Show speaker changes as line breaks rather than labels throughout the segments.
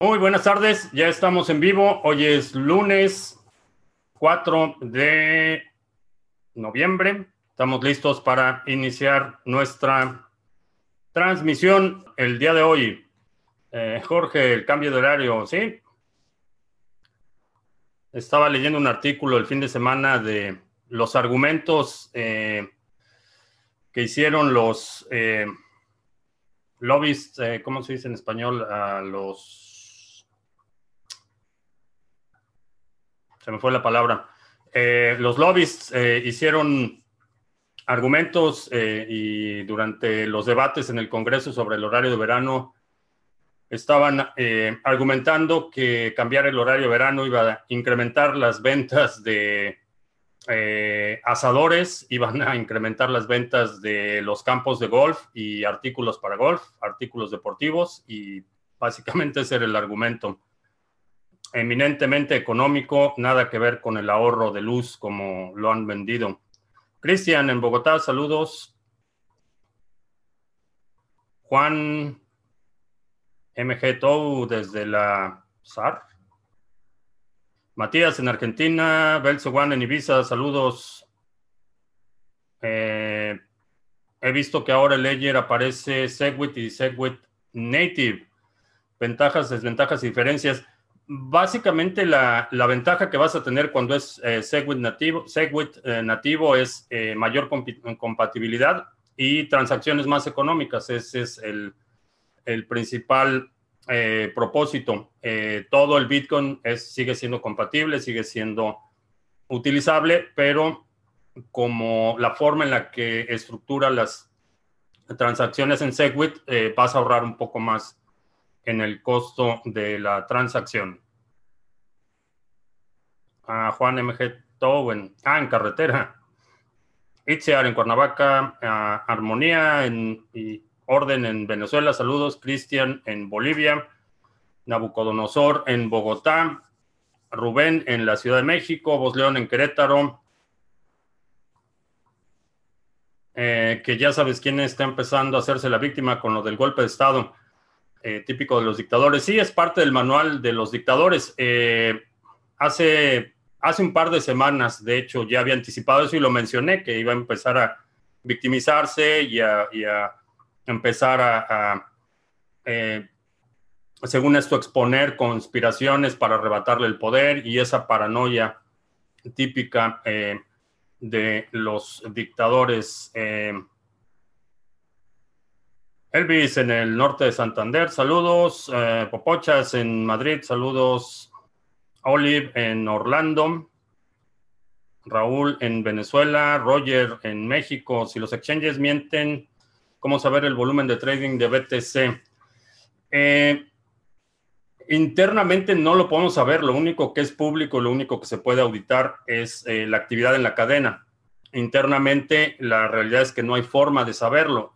Muy buenas tardes, ya estamos en vivo. Hoy es lunes 4 de noviembre. Estamos listos para iniciar nuestra transmisión el día de hoy. Eh, Jorge, el cambio de horario, ¿sí? Estaba leyendo un artículo el fin de semana de los argumentos eh, que hicieron los eh, lobbies, ¿cómo se dice en español? A los... Se me fue la palabra. Eh, los lobbies eh, hicieron argumentos eh, y durante los debates en el Congreso sobre el horario de verano estaban argumentando que cambiar el horario de verano iba a incrementar las ventas de asadores, iban a incrementar las ventas de los campos de golf y artículos para golf, artículos deportivos y básicamente ese era el argumento. Eminentemente económico, nada que ver con el ahorro de luz como lo han vendido. Cristian en Bogotá, saludos. Juan MG Tou desde la SAR. Matías en Argentina, Belso Juan en Ibiza, saludos. Eh, he visto que ahora el Ledger aparece Segwit y Segwit Native. Ventajas, desventajas y diferencias. Básicamente la, la ventaja que vas a tener cuando es eh, Segwit nativo, Segwit, eh, nativo es eh, mayor compatibilidad y transacciones más económicas. Ese es el, el principal propósito. Todo el Bitcoin es, sigue siendo compatible, sigue siendo utilizable, pero como la forma en la que estructura las transacciones en Segwit, vas a ahorrar un poco más en el costo de la transacción. A Juan MG Towen, ah, en carretera. Itziar en Cuernavaca, a Armonía en, y Orden en Venezuela, saludos. Cristian en Bolivia, Nabucodonosor en Bogotá, Rubén en la Ciudad de México, Vos León en Querétaro, eh, que ya sabes quién está empezando a hacerse la víctima con lo del golpe de Estado, eh, típico de los dictadores. Sí, es parte del manual de los dictadores. Eh, hace, hace un par de semanas, de hecho, ya había anticipado eso y lo mencioné, que iba a empezar a victimizarse y a, empezar a, eh, según esto, exponer conspiraciones para arrebatarle el poder y esa paranoia típica de los dictadores. Elvis en el norte de Santander, saludos. Eh, Popochas en Madrid, saludos. Olive en Orlando. Raúl en Venezuela. Roger en México. Si los exchanges mienten, ¿cómo saber el volumen de trading de BTC? Eh, internamente no lo podemos saber, lo único que es público, lo único que se puede auditar es eh, la actividad en la cadena. Internamente la realidad es que no hay forma de saberlo.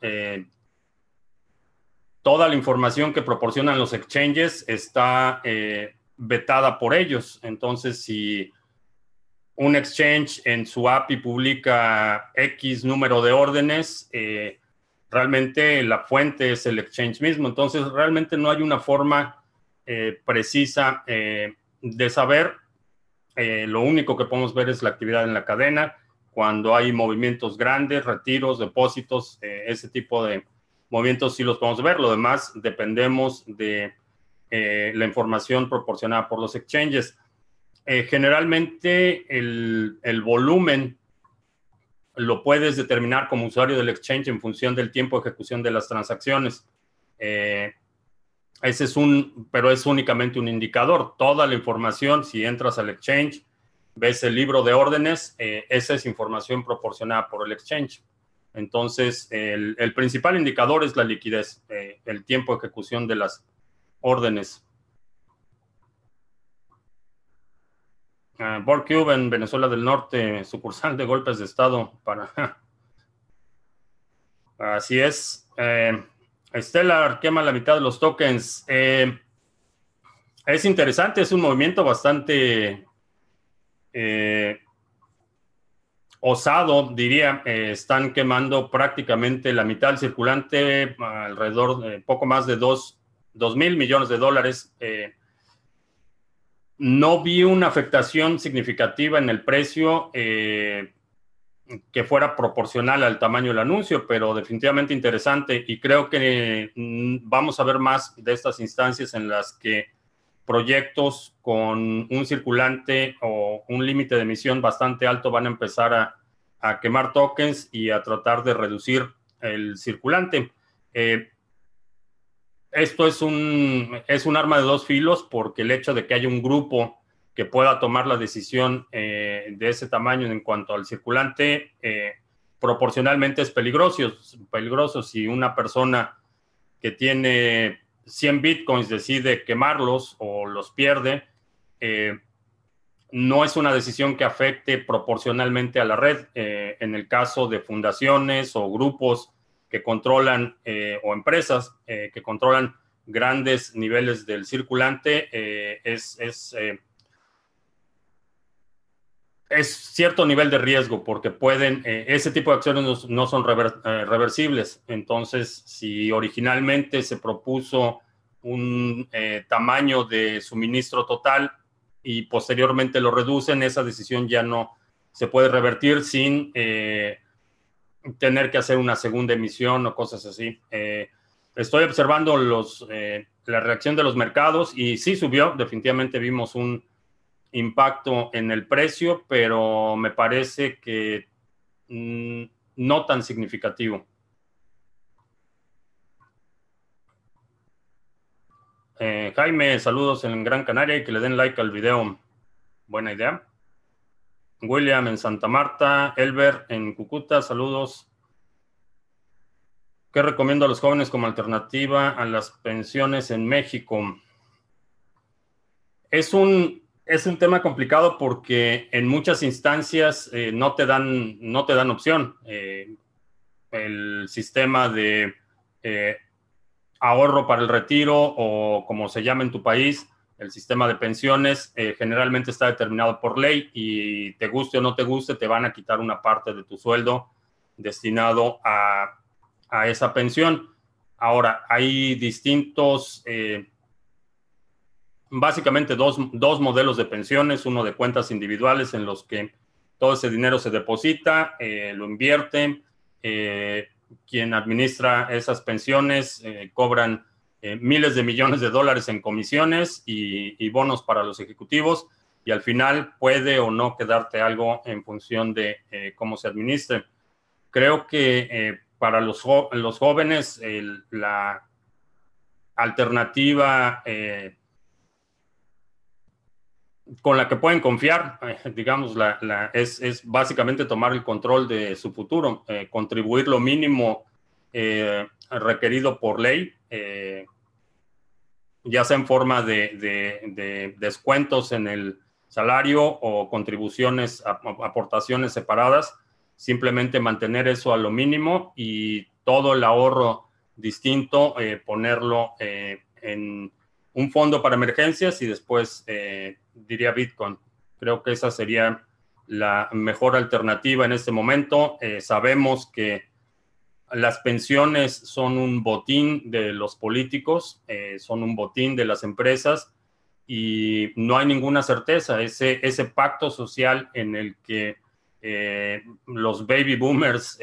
Toda la información que proporcionan los exchanges está eh, vetada por ellos. Entonces, si un exchange en su API publica X número de órdenes, eh, realmente la fuente es el exchange mismo. Entonces, realmente no hay una forma eh, precisa de saber. Lo único que podemos ver es la actividad en la cadena, cuando hay movimientos grandes, retiros, depósitos, ese tipo de movimientos sí los podemos ver. Lo demás dependemos de eh, la información proporcionada por los exchanges. Eh, generalmente el, volumen lo puedes determinar como usuario del exchange en función del tiempo de ejecución de las transacciones. Eh, ese es un, pero es únicamente un indicador. Toda la información, si entras al exchange, ves el libro de órdenes, esa es información proporcionada por el exchange. Entonces, el, principal indicador es la liquidez, eh, el tiempo de ejecución de las órdenes. Uh, en Venezuela del Norte, sucursal de golpes de Estado para... Así es. Eh, Stellar quema la mitad de los tokens. Eh, es interesante, es un movimiento bastante eh, osado, diría. Eh, están quemando prácticamente la mitad del circulante, alrededor de poco más de dos 2 mil millones de dólares. Eh, no vi una afectación significativa en el precio eh, que fuera proporcional al tamaño del anuncio, pero definitivamente interesante y creo que mm, vamos a ver más de estas instancias en las que proyectos con un circulante o un límite de emisión bastante alto van a empezar a, quemar tokens y a tratar de reducir el circulante. Eh, esto es un, es un arma de dos filos porque el hecho de que haya un grupo que pueda tomar la decisión eh, de ese tamaño en cuanto al circulante, eh, proporcionalmente es peligroso. Peligroso si una persona que tiene 100 bitcoins decide quemarlos o los pierde, eh, no es una decisión que afecte proporcionalmente a la red. Eh, en el caso de fundaciones o grupos que controlan eh, o empresas que controlan grandes niveles del circulante, es, es, es, cierto nivel de riesgo porque pueden, ese tipo de acciones no, son reversibles. Entonces, si originalmente se propuso un tamaño de suministro total, y posteriormente lo reducen, esa decisión ya no se puede revertir sin eh, tener que hacer una segunda emisión o cosas así. Eh, estoy observando los, eh, la reacción de los mercados y sí subió, definitivamente vimos un impacto en el precio, pero me parece que mm, no tan significativo. Eh, Jaime, saludos en Gran Canaria y que le den like al video. Buena idea. William en Santa Marta, Elber en Cucuta, saludos. ¿Qué recomiendo a los jóvenes como alternativa a las pensiones en México? Es un, es un tema complicado porque en muchas instancias eh, no, te dan, no te dan opción. Eh, el sistema de ahorro para el retiro o como se llama en tu país, el sistema de pensiones eh, generalmente está determinado por ley y te guste o no te guste, te van a quitar una parte de tu sueldo destinado a, esa pensión. Ahora, hay distintos, eh, básicamente dos, modelos de pensiones, uno de cuentas individuales en los que todo ese dinero se deposita, eh, lo invierte, quien administra esas pensiones eh, cobran eh, miles de millones de dólares en comisiones y, bonos para los ejecutivos y al final puede o no quedarte algo en función de eh, cómo se administre. Creo que para los, los jóvenes la alternativa con la que pueden confiar, eh, digamos, la, es, básicamente tomar el control de su futuro, eh, contribuir lo mínimo eh, requerido por ley, ya sea en forma de, descuentos en el salario o contribuciones, aportaciones separadas, simplemente mantener eso a lo mínimo y todo el ahorro distinto, ponerlo en un fondo para emergencias y después diría Bitcoin. Creo que esa sería la mejor alternativa en este momento. Eh, sabemos que las pensiones son un botín de los políticos, eh, son un botín de las empresas y no hay ninguna certeza. Ese, pacto social en el que eh, los baby boomers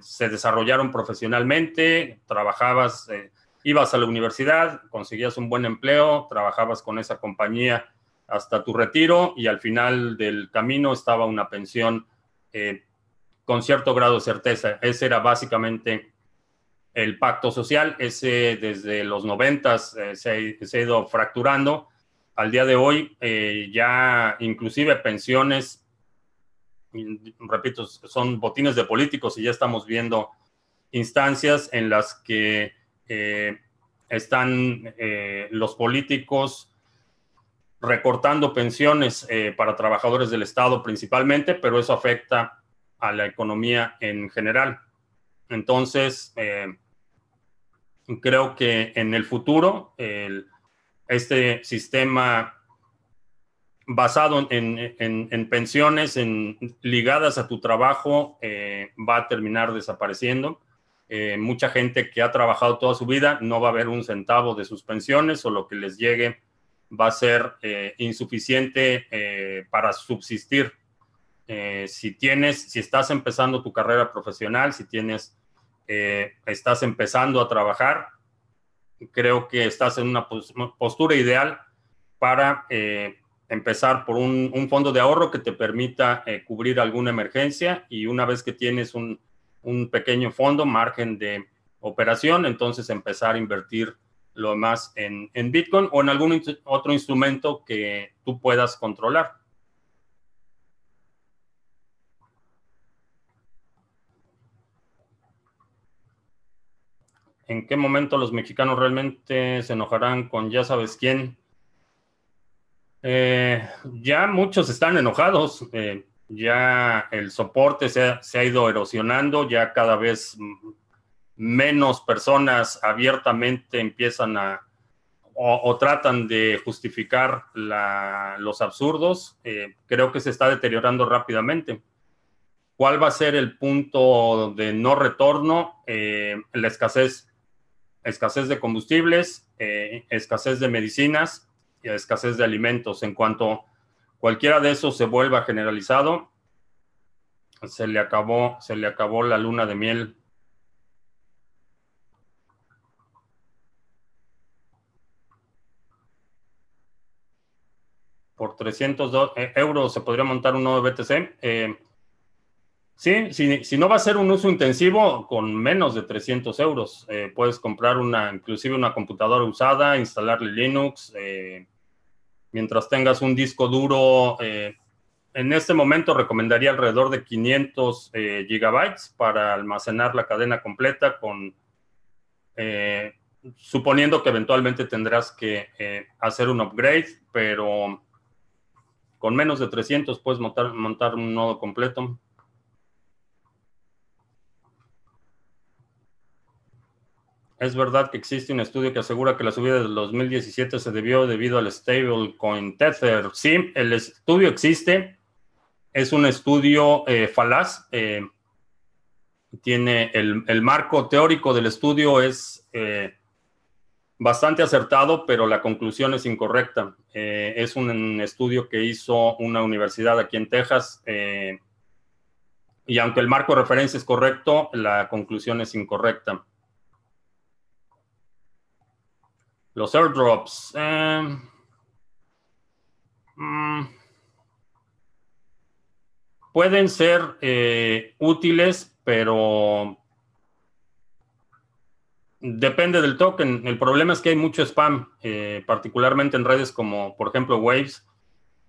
se desarrollaron profesionalmente, trabajabas, ibas a la universidad, conseguías un buen empleo, trabajabas con esa compañía hasta tu retiro y al final del camino estaba una pensión eh, con cierto grado de certeza. Ese era básicamente el pacto social. Ese desde los noventas eh, se, ha ido fracturando. Al día de hoy eh, ya inclusive pensiones, repito, son botines de políticos y ya estamos viendo instancias en las que están los políticos recortando pensiones eh, para trabajadores del Estado principalmente, pero eso afecta a la economía en general. Entonces, eh, creo que en el futuro, este sistema basado en, pensiones en, ligadas a tu trabajo eh, va a terminar desapareciendo. mucha gente que ha trabajado toda su vida no va a ver un centavo de sus pensiones o lo que les llegue va a ser insuficiente para subsistir. si tienes, si estás empezando tu carrera profesional, si tienes, estás empezando a trabajar, creo que estás en una postura ideal para eh, empezar por un, fondo de ahorro que te permita eh, cubrir alguna emergencia y una vez que tienes un, pequeño fondo, margen de operación, entonces empezar a invertir lo demás en, en Bitcoin o en algún otro instrumento que tú puedas controlar. ¿En qué momento los mexicanos realmente se enojarán con ya sabes quién? Eh, ya muchos están enojados, eh, ya el soporte se ha, ido erosionando, ya cada vez menos personas abiertamente empiezan a o, tratan de justificar los absurdos. Eh, creo que se está deteriorando rápidamente. ¿Cuál va a ser el punto de no retorno? la escasez escasez de combustibles, eh, escasez de medicinas y escasez de alimentos. En cuanto cualquiera de esos se vuelva generalizado, se le acabó, se le acabó la luna de miel. Por 300 eh, euros se podría montar un nuevo BTC. Eh, Sí, si, no va a ser un uso intensivo, con menos de 300 euros, eh, puedes comprar una, inclusive una computadora usada, instalarle Linux, mientras tengas un disco duro. En este momento recomendaría alrededor de 500 gigabytes para almacenar la cadena completa suponiendo que eventualmente tendrás que hacer un upgrade, pero con menos de 300 puedes montar, un nodo completo. Es verdad que existe un estudio que asegura que la subida del 2017 se debió debido al stablecoin Tether. Sí, el estudio existe. Es un estudio eh, falaz. Eh, tiene el, marco teórico del estudio es eh, bastante acertado, pero la conclusión es incorrecta. es un, estudio que hizo una universidad aquí en Texas. y aunque el marco de referencia es correcto, la conclusión es incorrecta. Los airdrops. Em, mm, pueden ser eh, útiles, pero depende del token. El problema es que hay mucho spam, eh, particularmente en redes como, por ejemplo, Waves.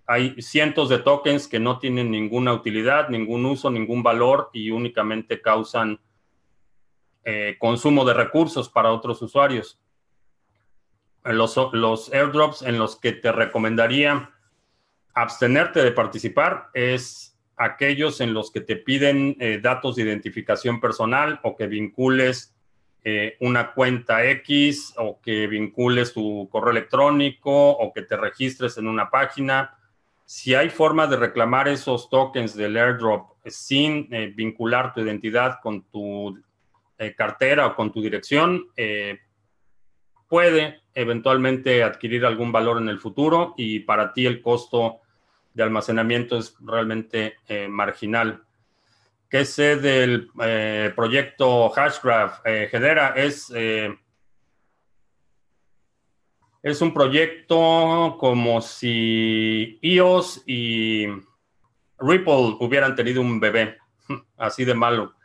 Hay cientos de tokens que no tienen ninguna utilidad, ningún uso, ningún valor y únicamente causan eh, consumo de recursos para otros usuarios los, airdrops en los que te recomendaría abstenerte de participar es aquellos en los que te piden eh, datos de identificación personal o que vincules eh, una cuenta X o que vincules tu correo electrónico o que te registres en una página. Si hay forma de reclamar esos tokens del airdrop sin eh, vincular tu identidad con tu cartera o con tu dirección, puede eventualmente adquirir algún valor en el futuro y para ti el costo de almacenamiento es realmente eh, marginal. ¿Qué sé del eh, proyecto Hashgraph? Eh, Hedera es, es un proyecto como si iOS y Ripple hubieran tenido un bebé, así de malo.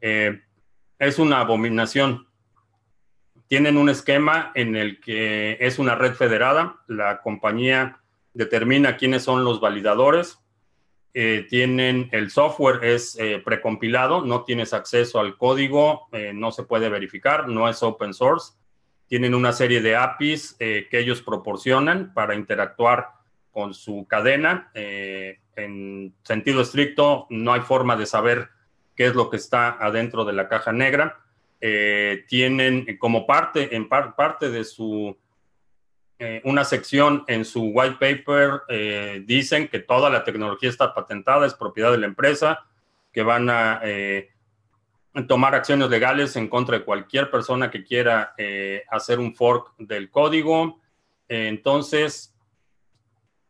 es una abominación tienen un esquema en el que es una red federada, la compañía determina quiénes son los validadores, eh, tienen el software es eh, precompilado, no tienes acceso al código, eh, no se puede verificar, no es open source. Tienen una serie de APIs que ellos proporcionan para interactuar con su cadena. en sentido estricto, no hay forma de saber qué es lo que está adentro de la caja negra tienen como parte, en parte de su, eh, una sección en su white paper, eh, dicen que toda la tecnología está patentada, es propiedad de la empresa, que van a tomar acciones legales en contra de cualquier persona que quiera eh, hacer un fork del código. entonces,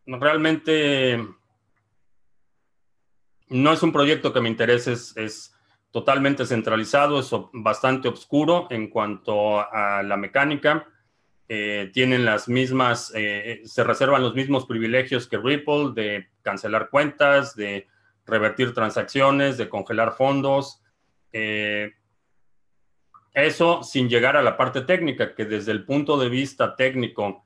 realmente no es un proyecto que me interese, es, totalmente centralizado, es bastante oscuro en cuanto a la mecánica. Eh, tienen las mismas, eh, se reservan los mismos privilegios que Ripple de cancelar cuentas, de revertir transacciones, de congelar fondos. Eh, eso sin llegar a la parte técnica, que desde el punto de vista técnico,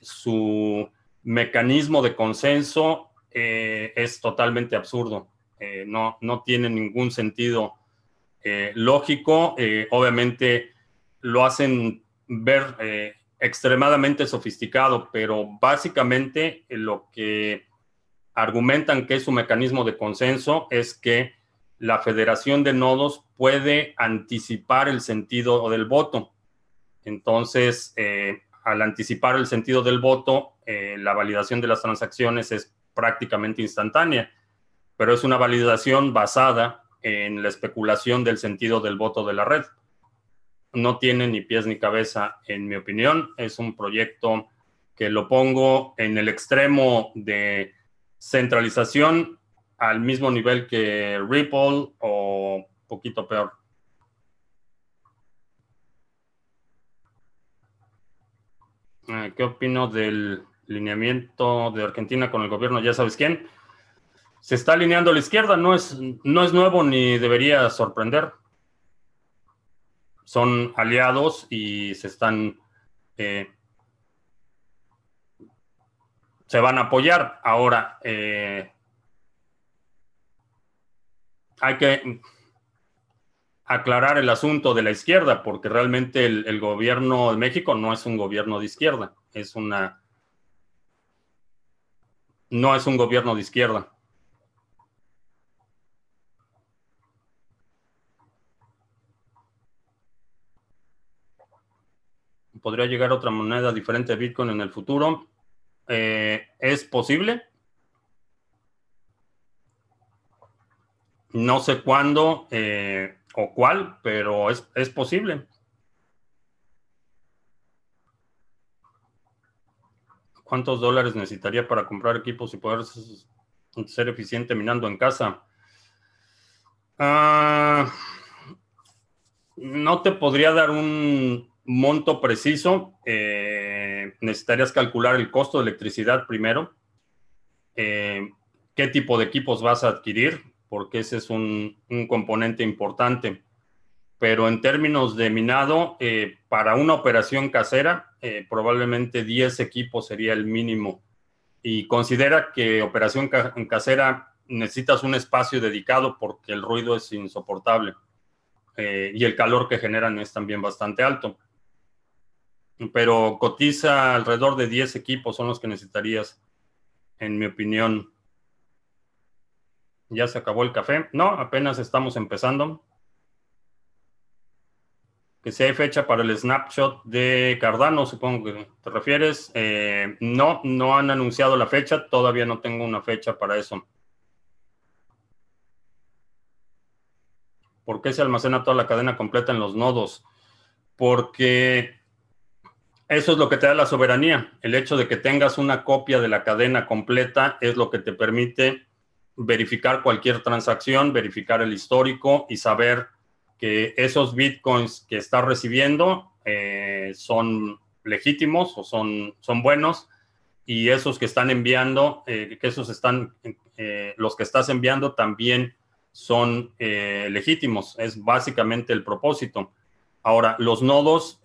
su mecanismo de consenso es totalmente absurdo. no, no tiene ningún sentido lógico. obviamente lo hacen ver eh, extremadamente sofisticado, pero básicamente eh, lo que argumentan que es su mecanismo de consenso es que la federación de nodos puede anticipar el sentido del voto. Entonces, eh, al anticipar el sentido del voto, la validación de las transacciones es prácticamente instantánea, pero es una validación basada en la especulación del sentido del voto de la red no tiene ni pies ni cabeza, en mi opinión. Es un proyecto que lo pongo en el extremo de centralización al mismo nivel que Ripple o poquito peor. Eh, ¿Qué opino del lineamiento de Argentina con el gobierno? Ya sabes quién. Se está alineando a la izquierda, no es, no es nuevo ni debería sorprender son aliados y se están... Eh, se van a apoyar. Ahora, eh, hay que aclarar el asunto de la izquierda, porque realmente el, el, gobierno de México no es un gobierno de izquierda, es una... No es un gobierno de izquierda. Podría llegar otra moneda diferente a Bitcoin en el futuro. Eh, ¿Es posible? No sé cuándo eh, o cuál, pero es, posible. ¿Cuántos dólares necesitaría para comprar equipos y poder ser eficiente minando en casa? Ah, no te podría dar un, monto preciso, eh, necesitarías calcular el costo de electricidad primero, eh, qué tipo de equipos vas a adquirir, porque ese es un, componente importante. Pero en términos de minado, eh, para una operación casera, probablemente 10 equipos sería el mínimo. Y considera que operación casera necesitas un espacio dedicado porque el ruido es insoportable. y el calor que generan es también bastante alto pero cotiza alrededor de 10 equipos son los que necesitarías, en mi opinión. ¿Ya se acabó el café? No, apenas estamos empezando. Que si hay fecha para el snapshot de Cardano, supongo que te refieres. Eh, no, no han anunciado la fecha, todavía no tengo una fecha para eso. ¿Por qué se almacena toda la cadena completa en los nodos? Porque eso es lo que te da la soberanía. El hecho de que tengas una copia de la cadena completa es lo que te permite verificar cualquier transacción, verificar el histórico y saber que esos bitcoins que estás recibiendo eh, son legítimos o son, son buenos y esos que están enviando, eh, que esos están, eh, los que estás enviando también son legítimos. Es básicamente el propósito. Ahora, los nodos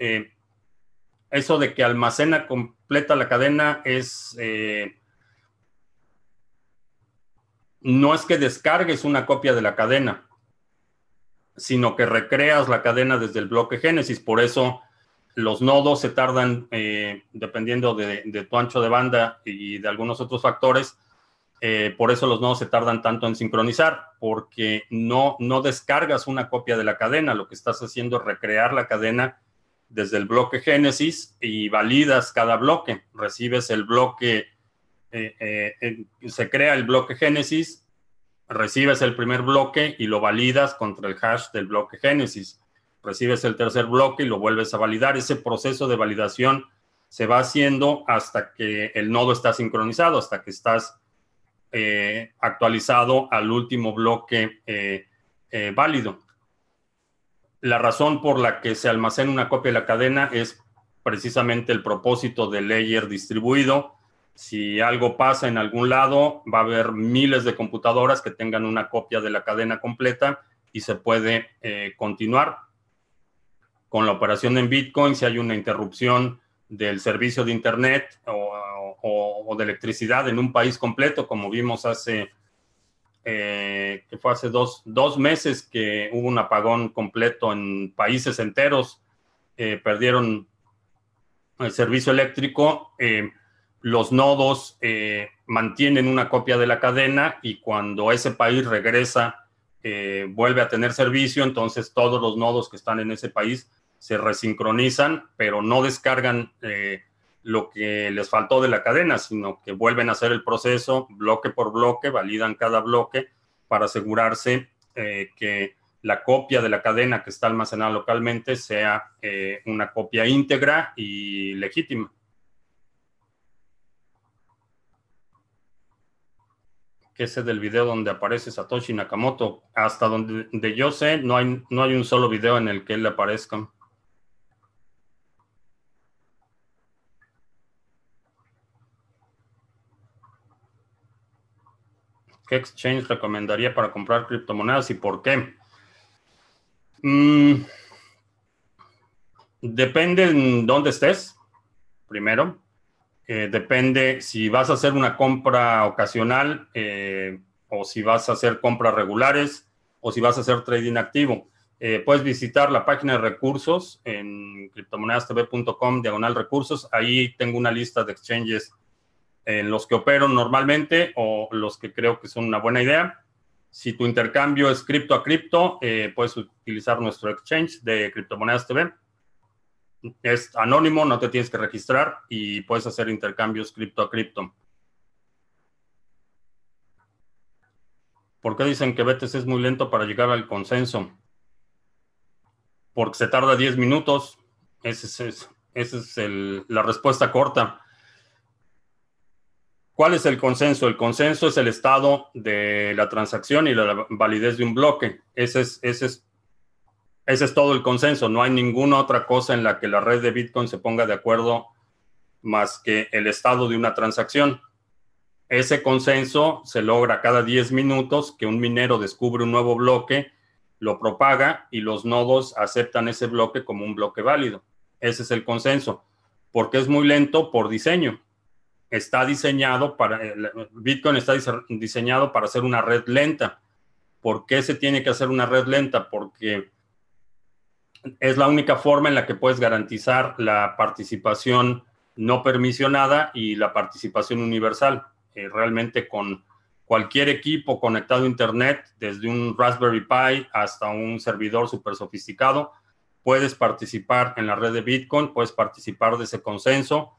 eso de que almacena completa la cadena es... Eh, no es que descargues una copia de la cadena, sino que recreas la cadena desde el bloque Génesis. Por eso los nodos se tardan, eh, dependiendo de, tu ancho de banda y de algunos otros factores, eh, por eso los nodos se tardan tanto en sincronizar, porque no, no descargas una copia de la cadena, lo que estás haciendo es recrear la cadena desde el bloque Génesis y validas cada bloque. Recibes el bloque, eh, eh, se crea el bloque Génesis, recibes el primer bloque y lo validas contra el hash del bloque Génesis. Recibes el tercer bloque y lo vuelves a validar. Ese proceso de validación se va haciendo hasta que el nodo está sincronizado, hasta que estás eh, actualizado al último bloque válido. La razón por la que se almacena una copia de la cadena es precisamente el propósito del layer distribuido si algo pasa en algún lado, va a haber miles de computadoras que tengan una copia de la cadena completa y se puede eh, continuar con la operación en Bitcoin. Si hay una interrupción del servicio de Internet o, de electricidad en un país completo, como vimos hace, eh, que fue hace dos, meses que hubo un apagón completo en países enteros, eh, perdieron el servicio eléctrico los nodos eh, mantienen una copia de la cadena y cuando ese país regresa, eh, vuelve a tener servicio, entonces todos los nodos que están en ese país se resincronizan, pero no descargan eh, lo que les faltó de la cadena, sino que vuelven a hacer el proceso bloque por bloque, validan cada bloque para asegurarse que la copia de la cadena que está almacenada localmente sea una copia íntegra y legítima. que es del video donde aparece Satoshi Nakamoto. Hasta donde yo sé, no hay, no hay un solo video en el que él aparezca. ¿Qué exchange recomendaría para comprar criptomonedas y por qué? Mm, depende en dónde estés, primero. Eh, depende si vas a hacer una compra ocasional eh, o si vas a hacer compras regulares o si vas a hacer trading activo. Eh, puedes visitar la página de recursos en criptomonedastv.com, diagonal recursos. Ahí tengo una lista de exchanges en los que opero normalmente o los que creo que son una buena idea. Si tu intercambio es cripto a cripto, puedes utilizar nuestro exchange de criptomonedas TV es anónimo, no te tienes que registrar y puedes hacer intercambios cripto a cripto. ¿Por qué dicen que BTC es muy lento para llegar al consenso? Porque se tarda 10 minutos. Esa es, es la respuesta corta. ¿Cuál es el consenso? El consenso es el estado de la transacción y la validez de un bloque. Ese es, es todo el consenso. No hay ninguna otra cosa en la que la red de Bitcoin se ponga de acuerdo más que el estado de una transacción. Ese consenso se logra cada 10 minutos que un minero descubre un nuevo bloque, lo propaga y los nodos aceptan ese bloque como un bloque válido. Ese es el consenso. Porque es muy lento por diseño. Está diseñado para, eh, Bitcoin está diseñado para hacer una red lenta. ¿Por qué se tiene que hacer una red lenta? Porque es la única forma en la que puedes garantizar la participación no permisionada y la participación universal. Eh, realmente con cualquier equipo conectado a Internet, desde un Raspberry Pi hasta un servidor súper sofisticado, puedes participar en la red de Bitcoin, puedes participar de ese consenso.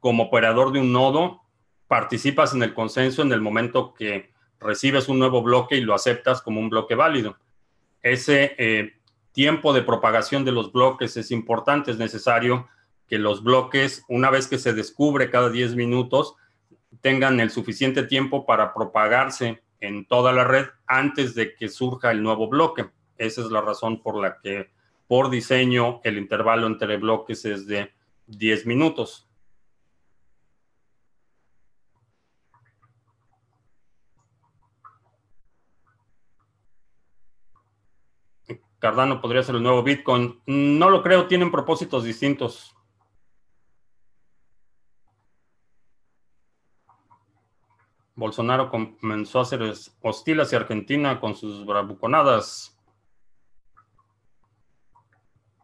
Como operador de un nodo, participas en el consenso en el momento que recibes un nuevo bloque y lo aceptas como un bloque válido. Ese eh, tiempo de propagación de los bloques es importante, es necesario que los bloques, una vez que se descubre cada 10 minutos, tengan el suficiente tiempo para propagarse en toda la red antes de que surja el nuevo bloque. Esa es la razón por la que, por diseño, el intervalo entre bloques es de 10 minutos. Cardano podría ser el nuevo Bitcoin. No lo creo, tienen propósitos distintos. Bolsonaro comenzó a ser hostil hacia Argentina con sus bravuconadas.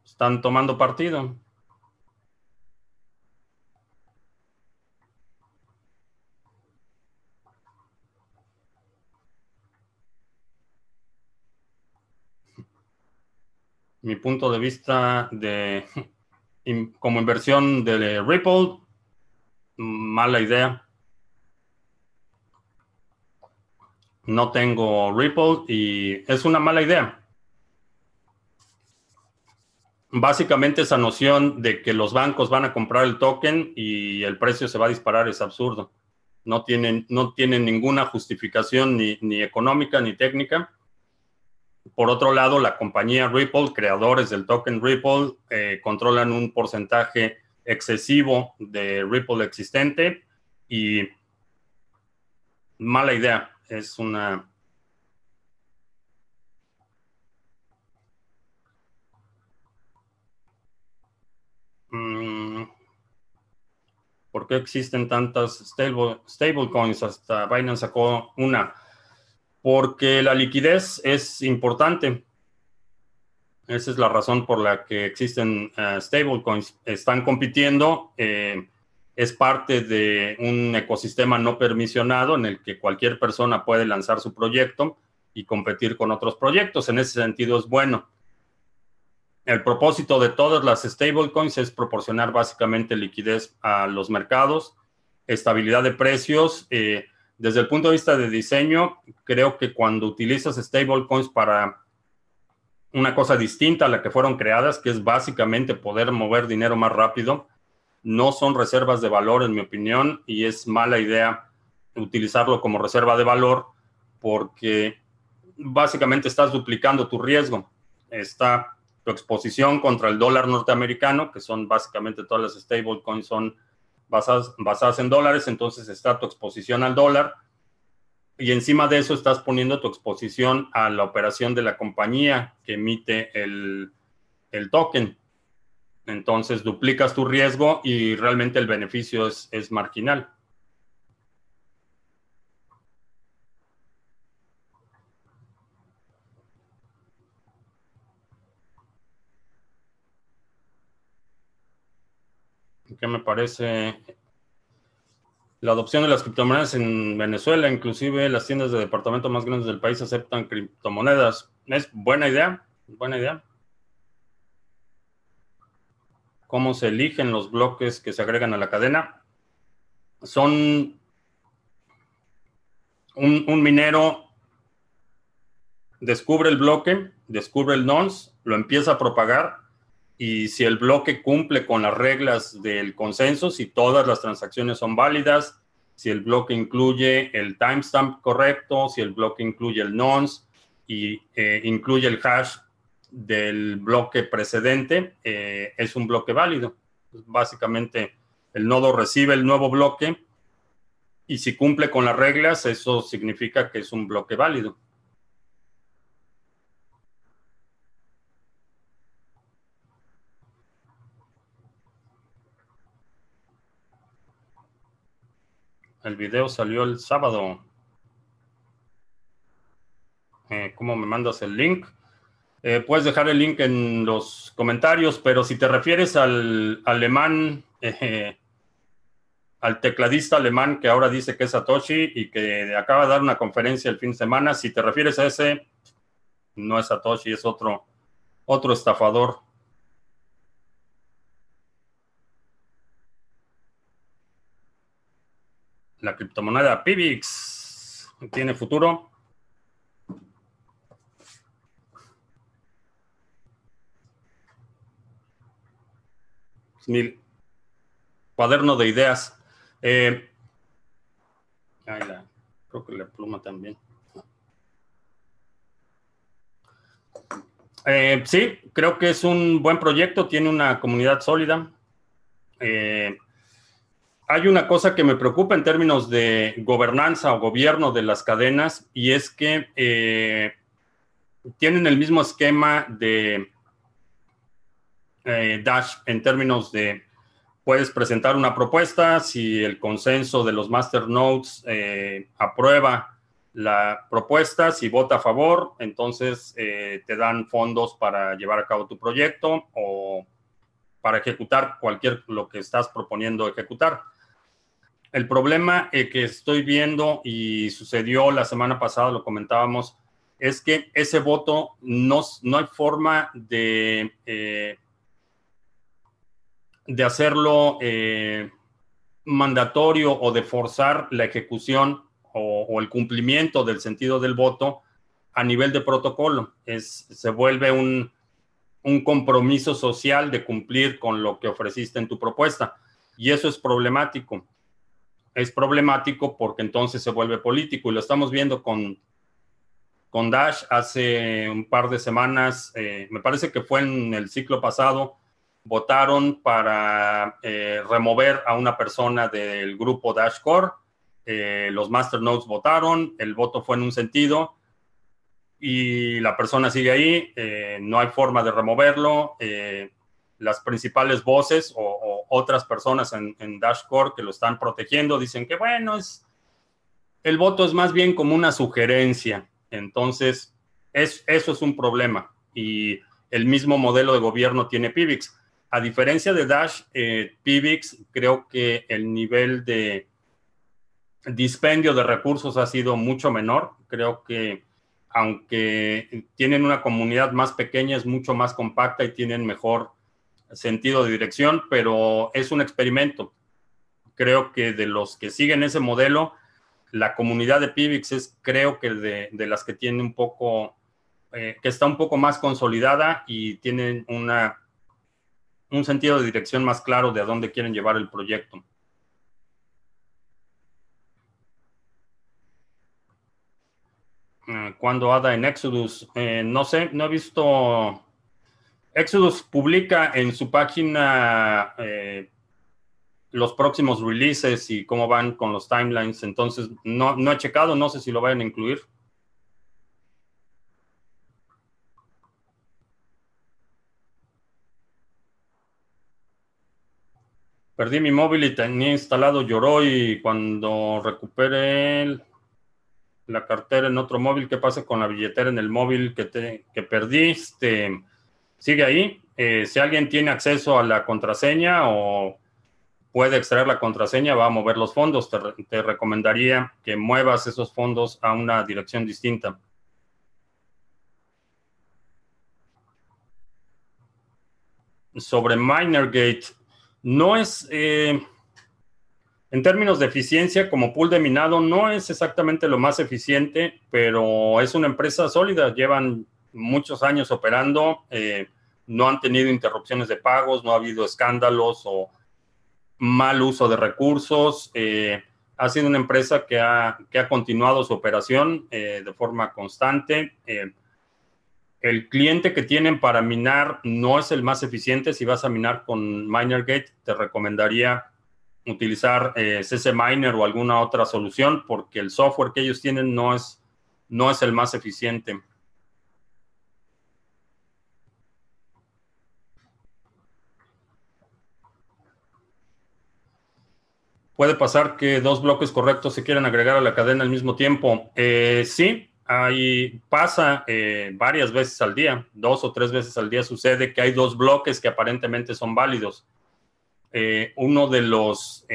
Están tomando partido. Mi punto de vista de como inversión de Ripple, mala idea. No tengo Ripple y es una mala idea. Básicamente esa noción de que los bancos van a comprar el token y el precio se va a disparar es absurdo. No tienen, no tienen ninguna justificación ni, ni económica ni técnica. Por otro lado, la compañía Ripple, creadores del token Ripple, eh, controlan un porcentaje excesivo de Ripple existente y mala idea. Es una... Mm, ¿Por qué existen tantas stable, stablecoins? Hasta Binance sacó una porque la liquidez es importante. Esa es la razón por la que existen uh, stablecoins. Están compitiendo, eh, es parte de un ecosistema no permisionado en el que cualquier persona puede lanzar su proyecto y competir con otros proyectos. En ese sentido es bueno. El propósito de todas las stablecoins es proporcionar básicamente liquidez a los mercados, estabilidad de precios. Eh, desde el punto de vista de diseño, creo que cuando utilizas stablecoins para una cosa distinta a la que fueron creadas, que es básicamente poder mover dinero más rápido, no son reservas de valor, en mi opinión, y es mala idea utilizarlo como reserva de valor porque básicamente estás duplicando tu riesgo. Está tu exposición contra el dólar norteamericano, que son básicamente todas las stablecoins son basadas, en dólares, entonces está tu exposición al dólar y encima de eso estás poniendo tu exposición a la operación de la compañía que emite el, el token. Entonces duplicas tu riesgo y realmente el beneficio es, es marginal. ¿Qué me parece la adopción de las criptomonedas en Venezuela, inclusive las tiendas de departamento más grandes del país aceptan criptomonedas. Es buena idea, buena idea. ¿Cómo se eligen los bloques que se agregan a la cadena? Son un, un minero descubre el bloque, descubre el nonce, lo empieza a propagar y si el bloque cumple con las reglas del consenso, si todas las transacciones son válidas, si el bloque incluye el timestamp correcto, si el bloque incluye el nonce y eh, incluye el hash del bloque precedente, eh, es un bloque válido. Básicamente, el nodo recibe el nuevo bloque y si cumple con las reglas, eso significa que es un bloque válido. El video salió el sábado. Eh, ¿Cómo me mandas el link? Eh, puedes dejar el link en los comentarios, pero si te refieres al alemán, eh, al tecladista alemán que ahora dice que es Satoshi y que acaba de dar una conferencia el fin de semana, si te refieres a ese, no es Satoshi, es otro, otro estafador. La criptomoneda Pivix tiene futuro. Mi cuaderno de ideas. Eh, creo que la pluma también. Eh, sí, creo que es un buen proyecto, tiene una comunidad sólida. Eh, hay una cosa que me preocupa en términos de gobernanza o gobierno de las cadenas y es que eh, tienen el mismo esquema de eh, Dash en términos de puedes presentar una propuesta, si el consenso de los masternodes eh, aprueba la propuesta, si vota a favor, entonces te dan fondos para llevar a cabo tu proyecto o para ejecutar cualquier lo que estás proponiendo ejecutar. El problema eh, que estoy viendo y sucedió la semana pasada, lo comentábamos, es que ese voto no, no hay forma de, eh, de hacerlo eh, mandatorio o de forzar la ejecución o, el cumplimiento del sentido del voto a nivel de protocolo. Es, se vuelve un, un compromiso social de cumplir con lo que ofreciste en tu propuesta. Y eso es problemático. Es problemático porque entonces se vuelve político y lo estamos viendo con, con Dash hace un par de semanas, eh, me parece que fue en el ciclo pasado, votaron para eh, remover a una persona del grupo Dash Core. Eh, los masternodes votaron, el voto fue en un sentido y la persona sigue ahí, no hay forma de removerlo. las principales voces o, otras personas en, en Dash Core que lo están protegiendo dicen que bueno, es, el voto es más bien como una sugerencia. Entonces, es, eso es un problema. Y el mismo modelo de gobierno tiene Pivix. A diferencia de Dash, eh, Pivix creo que el nivel de dispendio de recursos ha sido mucho menor. Creo que aunque tienen una comunidad más pequeña, es mucho más compacta y tienen mejor sentido de dirección, pero es un experimento. Creo que de los que siguen ese modelo, la comunidad de Pivix es creo que de, las que tiene un poco, eh, que está un poco más consolidada y tienen una, un sentido de dirección más claro de a dónde quieren llevar el proyecto. Eh, ¿Cuándo ADA en Exodus? Eh, no sé, no he visto. Exodus publica en su página los próximos releases y cómo van con los timelines. Entonces, no, no he checado, no sé si lo vayan a incluir. Perdí mi móvil y tenía instalado Yoroi. Cuando recupere la cartera en otro móvil, ¿qué pasa con la billetera en el móvil que, te, que perdiste? Sigue ahí. Eh, si alguien tiene acceso a la contraseña o puede extraer la contraseña, va a mover los fondos. Te, recomendaría que muevas esos fondos a una dirección distinta. Sobre Minergate, no es, eh, en términos de eficiencia, como pool de minado, no es exactamente lo más eficiente, pero es una empresa sólida. Llevan muchos años operando, eh, no han tenido interrupciones de pagos, no ha habido escándalos o mal uso de recursos. Eh, ha sido una empresa que ha, que ha continuado su operación eh, de forma constante. El cliente que tienen para minar no es el más eficiente. Si vas a minar con MinerGate, te recomendaría utilizar CC Miner o alguna otra solución porque el software que ellos tienen no es, no es el más eficiente. Puede pasar que dos bloques correctos se quieran agregar a la cadena al mismo tiempo. Eh, sí, ahí pasa eh, varias veces al día, dos o tres veces al día sucede que hay dos bloques que aparentemente son válidos. Eh, uno de los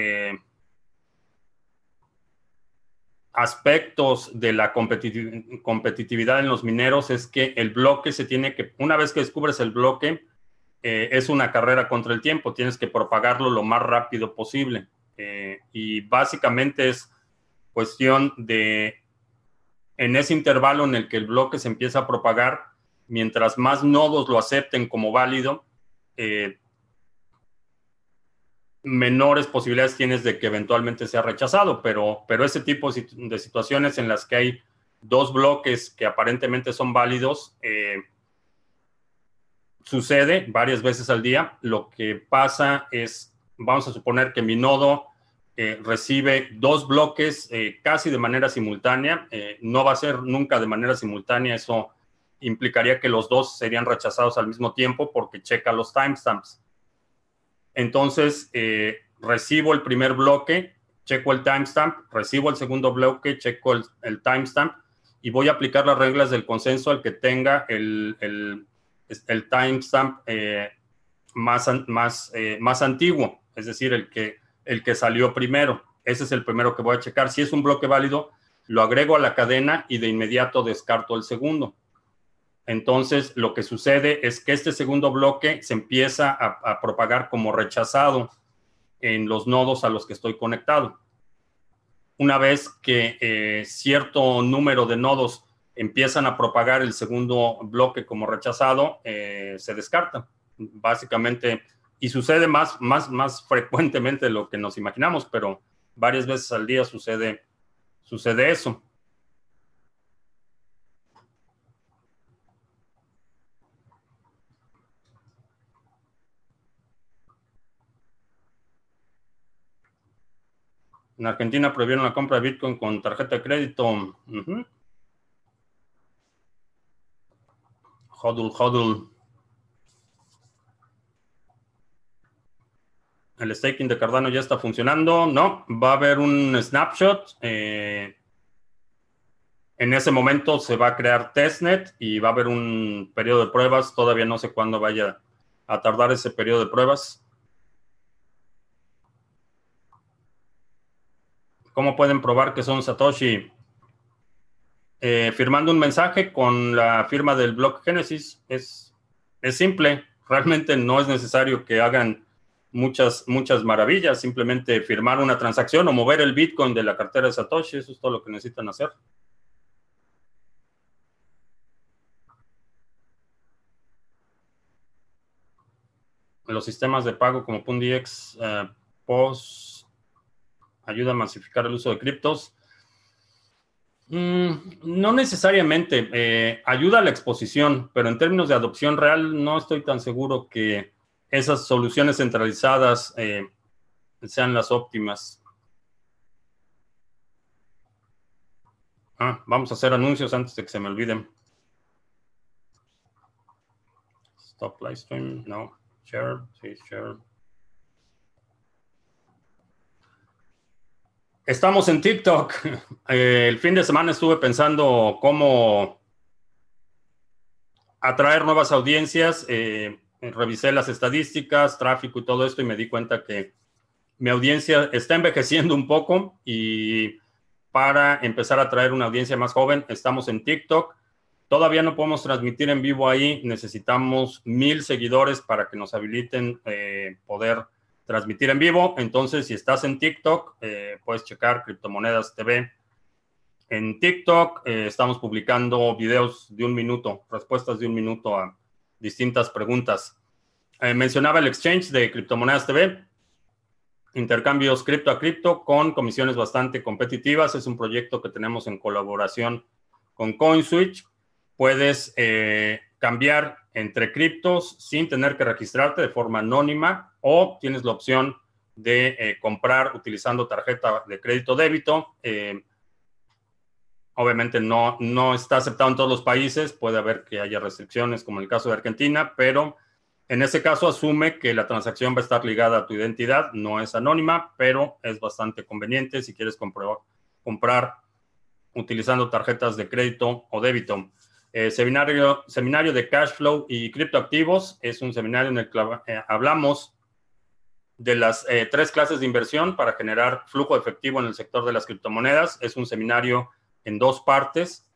aspectos de la competitividad en los mineros es que el bloque se tiene que, una vez que descubres el bloque, es una carrera contra el tiempo, tienes que propagarlo lo más rápido posible. Eh, y básicamente es cuestión de, en ese intervalo en el que el bloque se empieza a propagar, mientras más nodos lo acepten como válido, eh, menores posibilidades tienes de que eventualmente sea rechazado, pero, pero ese tipo de situaciones en las que hay dos bloques que aparentemente son válidos, eh, sucede varias veces al día. Lo que pasa es, vamos a suponer que mi nodo eh, recibe dos bloques eh, casi de manera simultánea. Eh, no va a ser nunca de manera simultánea, eso implicaría que los dos serían rechazados al mismo tiempo porque checa los timestamps. Entonces, recibo el primer bloque, checo el timestamp, recibo el segundo bloque, checo el, timestamp y voy a aplicar las reglas del consenso al que tenga el, el, el timestamp más, más, más antiguo, es decir, el que el que salió primero. Ese es el primero que voy a checar. Si es un bloque válido, lo agrego a la cadena y de inmediato descarto el segundo. Entonces, lo que sucede es que este segundo bloque se empieza a, propagar como rechazado en los nodos a los que estoy conectado. una vez que eh, cierto número de nodos empiezan a propagar el segundo bloque como rechazado, eh, se descarta. Básicamente, y sucede más, más, más frecuentemente de lo que nos imaginamos, pero varias veces al día sucede, sucede eso. En Argentina prohibieron la compra de Bitcoin con tarjeta de crédito. Hodl, hodl. El staking de Cardano ya está funcionando. No, va a haber un snapshot. Eh, en ese momento se va a crear testnet y va a haber un periodo de pruebas. Todavía no sé cuándo vaya a tardar ese periodo de pruebas. ¿Cómo pueden probar que son Satoshi? Eh, firmando un mensaje con la firma del block Genesis. Es, es simple. Realmente no es necesario que hagan muchas, muchas maravillas. Simplemente firmar una transacción o mover el Bitcoin de la cartera de Satoshi. Eso es todo lo que necesitan hacer. Los sistemas de pago como PundiX, eh, POS, ayuda a masificar el uso de criptos. Mm, no necesariamente, eh, ayuda a la exposición, pero en términos de adopción real no estoy tan seguro que esas soluciones centralizadas eh, sean las óptimas. Ah, vamos a hacer anuncios antes de que se me olviden. Stop live stream, no. Share, sí, share. Estamos en TikTok. Eh, el fin de semana estuve pensando cómo atraer nuevas audiencias. Eh, revisé las estadísticas, tráfico y todo esto y me di cuenta que mi audiencia está envejeciendo un poco y para empezar a atraer una audiencia más joven estamos en TikTok. Todavía no podemos transmitir en vivo ahí. Necesitamos mil seguidores para que nos habiliten eh, poder transmitir en vivo. Entonces, si estás en TikTok, eh, puedes checar Criptomonedas TV. En TikTok eh, estamos publicando videos de un minuto, respuestas de un minuto a distintas preguntas. Eh, mencionaba el exchange de Criptomonedas TV, intercambios cripto a cripto con comisiones bastante competitivas. Es un proyecto que tenemos en colaboración con CoinSwitch. Puedes cambiar entre criptos sin tener que registrarte de forma anónima o tienes la opción de eh, comprar utilizando tarjeta de crédito débito. Eh, obviamente no, no está aceptado en todos los países, puede haber que haya restricciones como en el caso de Argentina, pero en ese caso asume que la transacción va a estar ligada a tu identidad, no es anónima, pero es bastante conveniente si quieres comprar utilizando tarjetas de crédito o débito. Eh, seminario, seminario de cash flow y criptoactivos es un seminario en el que eh, hablamos de las eh, tres clases de inversión para generar flujo efectivo en el sector de las criptomonedas. Es un seminario en dos partes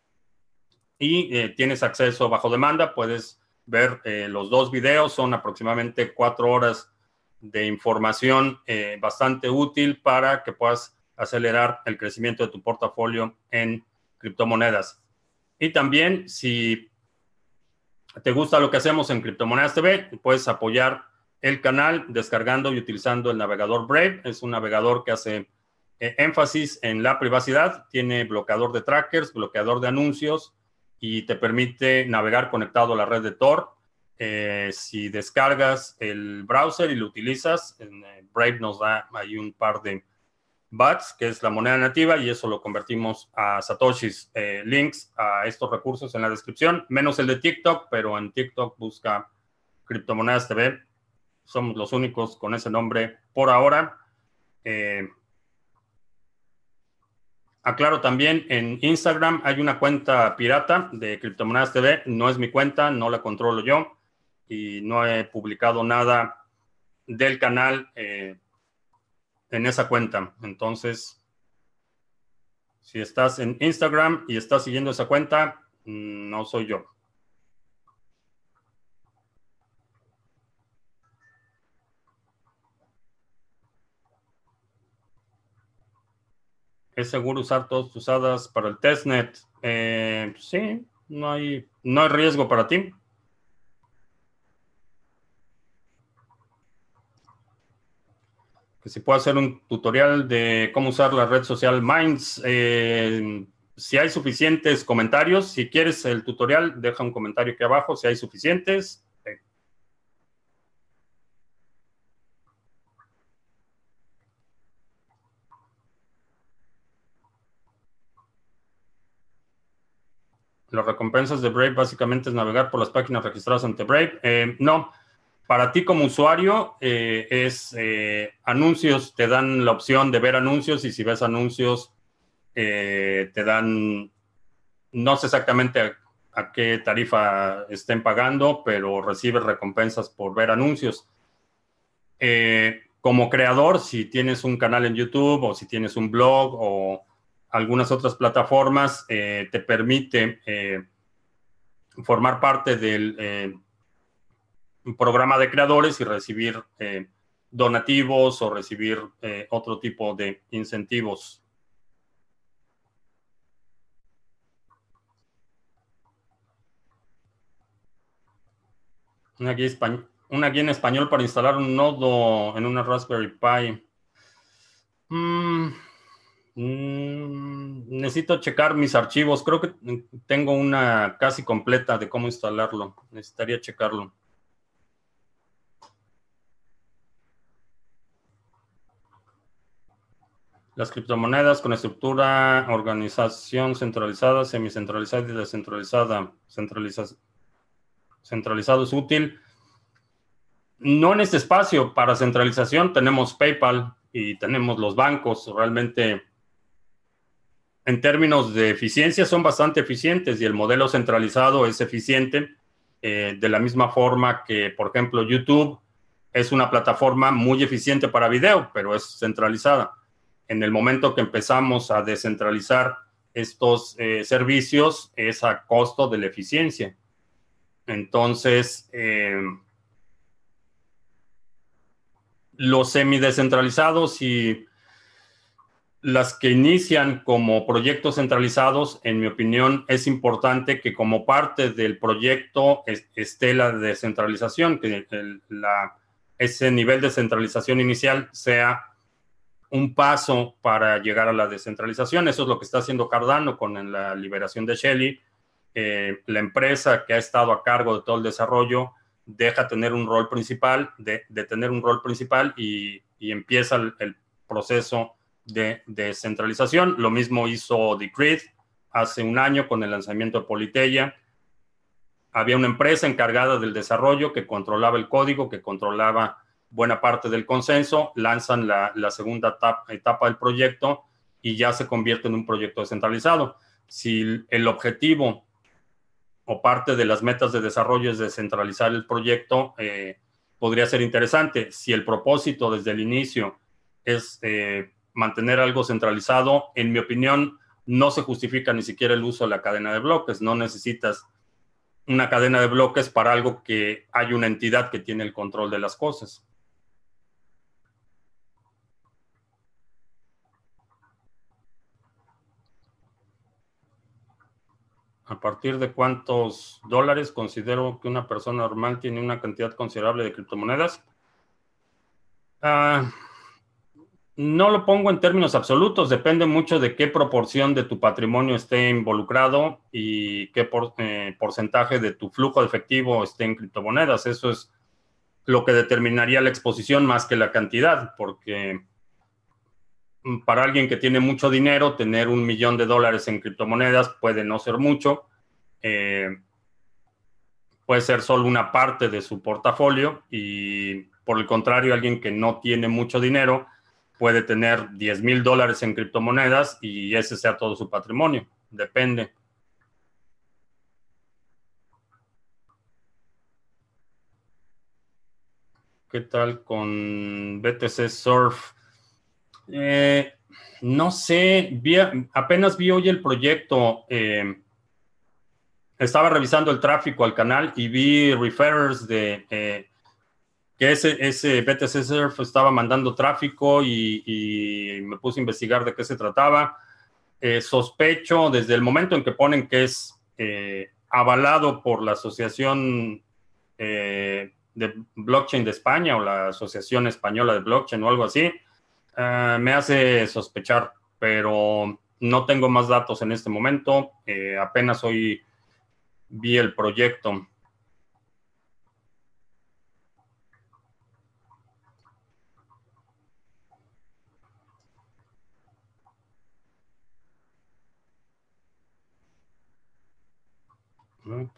y tienes acceso bajo demanda. Puedes ver los dos videos, son aproximadamente cuatro horas de información bastante útil para que puedas acelerar el crecimiento de tu portafolio en criptomonedas. Y también, si te gusta lo que hacemos en Criptomonedas TV, puedes apoyar el canal descargando y utilizando el navegador Brave. Es un navegador que hace eh, énfasis en la privacidad, tiene bloqueador de trackers, bloqueador de anuncios y te permite navegar conectado a la red de Tor. Eh, si descargas el browser y lo utilizas, en, eh, Brave nos da ahí un par de BATS, que es la moneda nativa, y eso lo convertimos a Satoshis. Eh, links a estos recursos en la descripción, menos el de TikTok, pero en TikTok busca Criptomonedas TV. Somos los únicos con ese nombre por ahora. Eh, aclaro también, en Instagram hay una cuenta pirata de Criptomonedas TV. No es mi cuenta, no la controlo yo y no he publicado nada del canal. Eh, en esa cuenta. Entonces, si estás en Instagram y estás siguiendo esa cuenta, mm, no soy yo. ¿Es seguro usar todas tus hadas para el testnet? Eh, sí, no hay, no hay riesgo para ti. Que si puedo hacer un tutorial de cómo usar la red social Minds. Eh, si hay suficientes comentarios, si quieres el tutorial, deja un comentario aquí abajo. Si hay suficientes, Las recompensas de Brave básicamente es navegar por las páginas registradas ante Brave. Eh, no, para ti como usuario eh, es eh, anuncios, te dan la opción de ver anuncios y si ves anuncios te dan, no sé exactamente a, qué tarifa estén pagando, pero recibes recompensas por ver anuncios. como creador, si tienes un canal en YouTube o si tienes un blog o algunas otras plataformas eh, te permite eh, formar parte del eh, programa de creadores y recibir donativos o recibir otro tipo de incentivos. Una guía, una en español para instalar un nodo en una Raspberry Pi. Mm, Mm, necesito checar mis archivos. Creo que tengo una casi completa de cómo instalarlo. Necesitaría checarlo. Las criptomonedas con estructura, organización centralizada, semicentralizada y descentralizada. centralizado es útil. No en este espacio. Para centralización tenemos PayPal y tenemos los bancos. Realmente en términos de eficiencia son bastante eficientes y el modelo centralizado es eficiente eh, de la misma forma que, por ejemplo, YouTube es una plataforma muy eficiente para video, pero es centralizada. En el momento que empezamos a descentralizar estos eh, servicios es a costo de la eficiencia. Entonces, eh, los semi-descentralizados y las que inician como proyectos centralizados, en mi opinión, es importante que como parte del proyecto esté la descentralización, que ese nivel de centralización inicial sea un paso para llegar a la descentralización. Eso es lo que está haciendo Cardano con la liberación de Shelly. Eh, la empresa que ha estado a cargo de todo el desarrollo deja tener un rol principal, de, tener un rol principal y, empieza el proceso de descentralización. Lo mismo hizo Decred hace un año con el lanzamiento de Politeia. Había una empresa encargada del desarrollo que controlaba el código, que controlaba buena parte del consenso, lanzan la, segunda etapa, del proyecto y ya se convierte en un proyecto descentralizado. Si el objetivo o parte de las metas de desarrollo es descentralizar el proyecto, eh, podría ser interesante. Si el propósito desde el inicio es eh, mantener algo centralizado, en mi opinión, no se justifica ni siquiera el uso de la cadena de bloques. No necesitas una cadena de bloques para algo que hay una entidad que tiene el control de las cosas. ¿A partir de cuántos dólares considero que una persona normal tiene una cantidad considerable de criptomonedas? Ah, no lo pongo en términos absolutos, depende mucho de qué proporción de tu patrimonio esté involucrado y qué eh, porcentaje de tu flujo de efectivo esté en criptomonedas. Eso es lo que determinaría la exposición más que la cantidad, porque para alguien que tiene mucho dinero, tener un millón de dólares en criptomonedas puede no ser mucho, eh, puede ser solo una parte de su portafolio y por el contrario, alguien que no tiene mucho dinero, puede tener 10 mil dólares en criptomonedas y ese sea todo su patrimonio. Depende. ¿Qué tal con BTC Surf? Eh, no sé, apenas vi hoy el proyecto. Eh, estaba revisando el tráfico al canal y vi referrers de eh, que ese, ese BTC Surf estaba mandando tráfico y, me puse a investigar de qué se trataba. Eh, sospecho desde el momento en que ponen que es eh, avalado por la Asociación de Blockchain de España o la Asociación Española de Blockchain o algo así, me hace sospechar, pero no tengo más datos en este momento. apenas hoy vi el proyecto.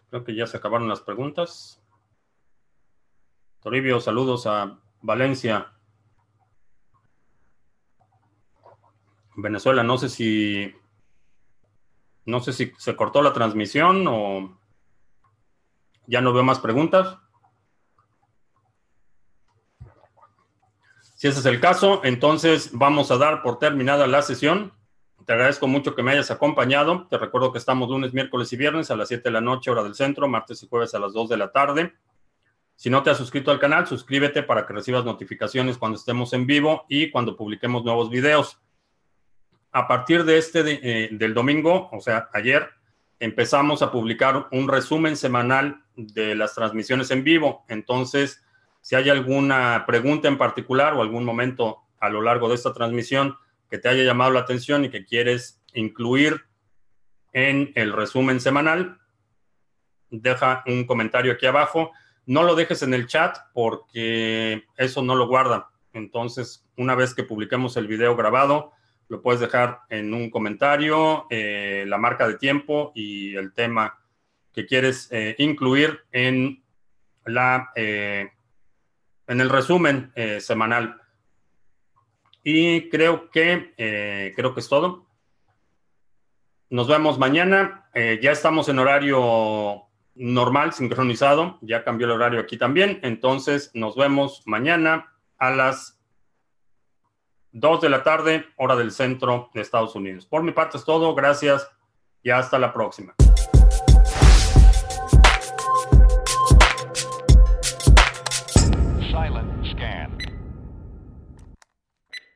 Creo que ya se acabaron las preguntas. Toribio, saludos a Valencia. Venezuela, no sé si no sé si se cortó la transmisión o ya no veo más preguntas. Si ese es el caso, entonces vamos a dar por terminada la sesión. Te agradezco mucho que me hayas acompañado. Te recuerdo que estamos lunes, miércoles y viernes a las 7 de la noche, hora del centro, martes y jueves a las 2 de la tarde. Si no te has suscrito al canal, suscríbete para que recibas notificaciones cuando estemos en vivo y cuando publiquemos nuevos videos. A partir de este eh, del domingo, o sea, ayer, empezamos a publicar un resumen semanal de las transmisiones en vivo. Entonces, si hay alguna pregunta en particular o algún momento a lo largo de esta transmisión que te haya llamado la atención y que quieres incluir en el resumen semanal, deja un comentario aquí abajo. No lo dejes en el chat porque eso no lo guarda. Entonces, una vez que publiquemos el video grabado, lo puedes dejar en un comentario, eh, la marca de tiempo y el tema que quieres eh, incluir en la eh, en el resumen semanal. Y creo que, eh, creo que es todo. Nos vemos mañana. Eh, ya estamos en horario normal, sincronizado. Ya cambió el horario aquí también. Entonces, nos vemos mañana a las 2 de la tarde, hora del centro de Estados Unidos. Por mi parte es todo. Gracias y hasta la próxima.